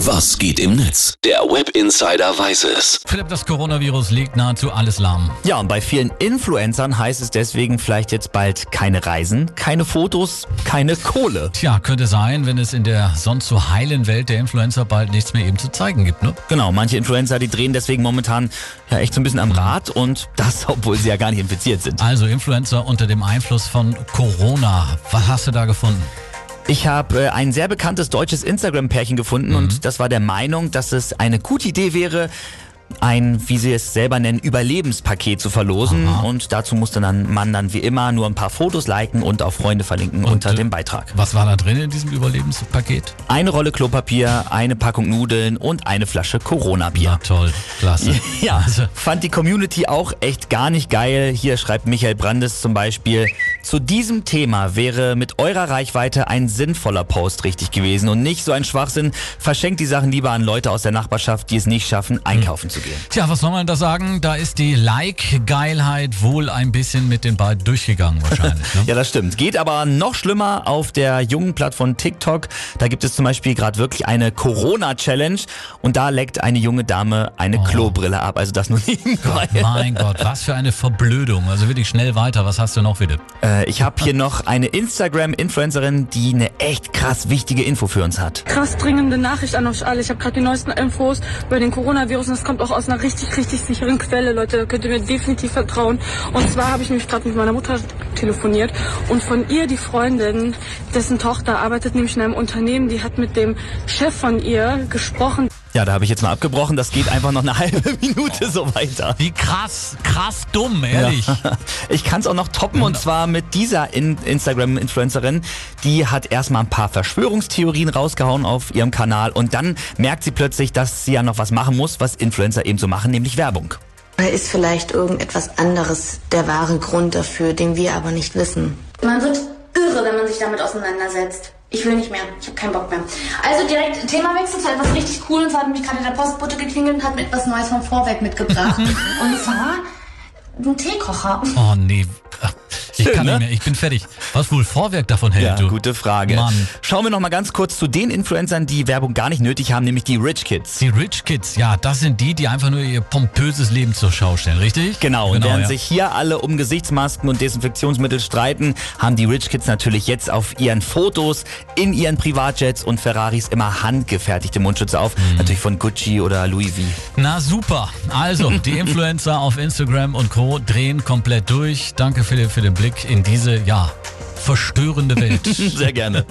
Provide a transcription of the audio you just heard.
Was geht im Netz? Der Web Insider weiß es. Philipp, das Coronavirus legt nahezu alles lahm. Ja, und bei vielen Influencern heißt es deswegen vielleicht jetzt bald keine Reisen, keine Fotos, keine Kohle. Tja, könnte sein, wenn es in der sonst so heilen Welt der Influencer bald nichts mehr eben zu zeigen gibt, ne? Genau, manche Influencer, die drehen deswegen momentan ja echt so ein bisschen am Rad und das, obwohl sie ja gar nicht infiziert sind. Also Influencer unter dem Einfluss von Corona. Was hast du da gefunden? Ich habe äh, ein sehr bekanntes deutsches Instagram-Pärchen gefunden Mhm. und das war der Meinung, dass es eine gute Idee wäre, ein, wie sie es selber nennen, Überlebenspaket zu verlosen. Aha. Und dazu musste dann man dann wie immer nur ein paar Fotos liken und auf Freunde verlinken unter äh, dem Beitrag. Was war da drin in diesem Überlebenspaket? Eine Rolle Klopapier, eine Packung Nudeln und eine Flasche Corona-Bier. Toll. Klasse. Ja, Also, fand die Community auch echt gar nicht geil. Hier schreibt Michael Brandes zum Beispiel, zu diesem Thema wäre mit eurer Reichweite ein sinnvoller Post richtig gewesen und nicht so ein Schwachsinn. Verschenkt die Sachen lieber an Leute aus der Nachbarschaft, die es nicht schaffen, einkaufen zu gehen. Tja, was soll man da sagen? Da ist die Like-Geilheit wohl ein bisschen mit den beiden durchgegangen wahrscheinlich. Ne? Ja, das stimmt. Geht aber noch schlimmer auf der jungen Plattform TikTok. Da gibt es zum Beispiel gerade wirklich eine Corona-Challenge und da leckt eine junge Dame eine Klobrille ab. Also das nur nebenbei. Mein Gott, was für eine Verblödung. Also wirklich schnell weiter. Was hast du noch bitte? Äh, ich habe hier noch eine Instagram-Influencerin, die eine echt krass wichtige Info für uns hat. krass dringende Nachricht an euch alle. Ich habe gerade die neuesten Infos über den Coronavirus und das kommt auch aus einer richtig, richtig sicheren Quelle, Leute. Da könnt ihr mir definitiv vertrauen. Und zwar habe ich nämlich gerade mit meiner Mutter telefoniert und von ihr, die Freundin, dessen Tochter arbeitet nämlich in einem Unternehmen, die hat mit dem Chef von ihr gesprochen. Ja, da habe ich jetzt mal abgebrochen. Das geht einfach noch eine halbe Minute so weiter. Wie krass, krass dumm, ehrlich. Ich kann es auch noch toppen und zwar mit dieser In Instagram-Influencerin. Die hat erstmal ein paar Verschwörungstheorien rausgehauen auf ihrem Kanal und dann merkt sie plötzlich, dass sie ja noch was machen muss, was Influencer eben so machen, nämlich Werbung. Oder ist vielleicht irgendetwas anderes der wahre Grund dafür, den wir aber nicht wissen? Man wird irre, wenn man sich damit auseinandersetzt. Ich will nicht mehr. Ich habe keinen Bock mehr. Also direkt Themawechsel zu etwas richtig cool. Und zwar hat mich gerade der Postbote geklingelt und hat mir etwas Neues vom Vorwerk mitgebracht. und zwar ein Teekocher. Oh nee. Ach, Ich Schön, kann ne? nicht mehr, ich bin fertig. Was wohl Vorwerk davon hält, Ja, du? gute Frage. Mann. Schauen wir noch mal ganz kurz zu den Influencern, die Werbung gar nicht nötig haben, nämlich die Rich Kids. Die Rich Kids, ja, das sind die, die einfach nur ihr pompöses Leben zur Schau stellen, richtig? Genau, und während ja. sich hier alle um Gesichtsmasken und Desinfektionsmittel streiten, haben die Rich Kids natürlich jetzt auf ihren Fotos in ihren Privatjets und Ferraris immer handgefertigte Mundschütze auf. Mhm. Natürlich von Gucci oder Louis V. Na super. Also, die Influencer auf Instagram und Co. drehen komplett durch. Danke Philipp für den Blick in diese, ja, verstörende Welt. Sehr gerne.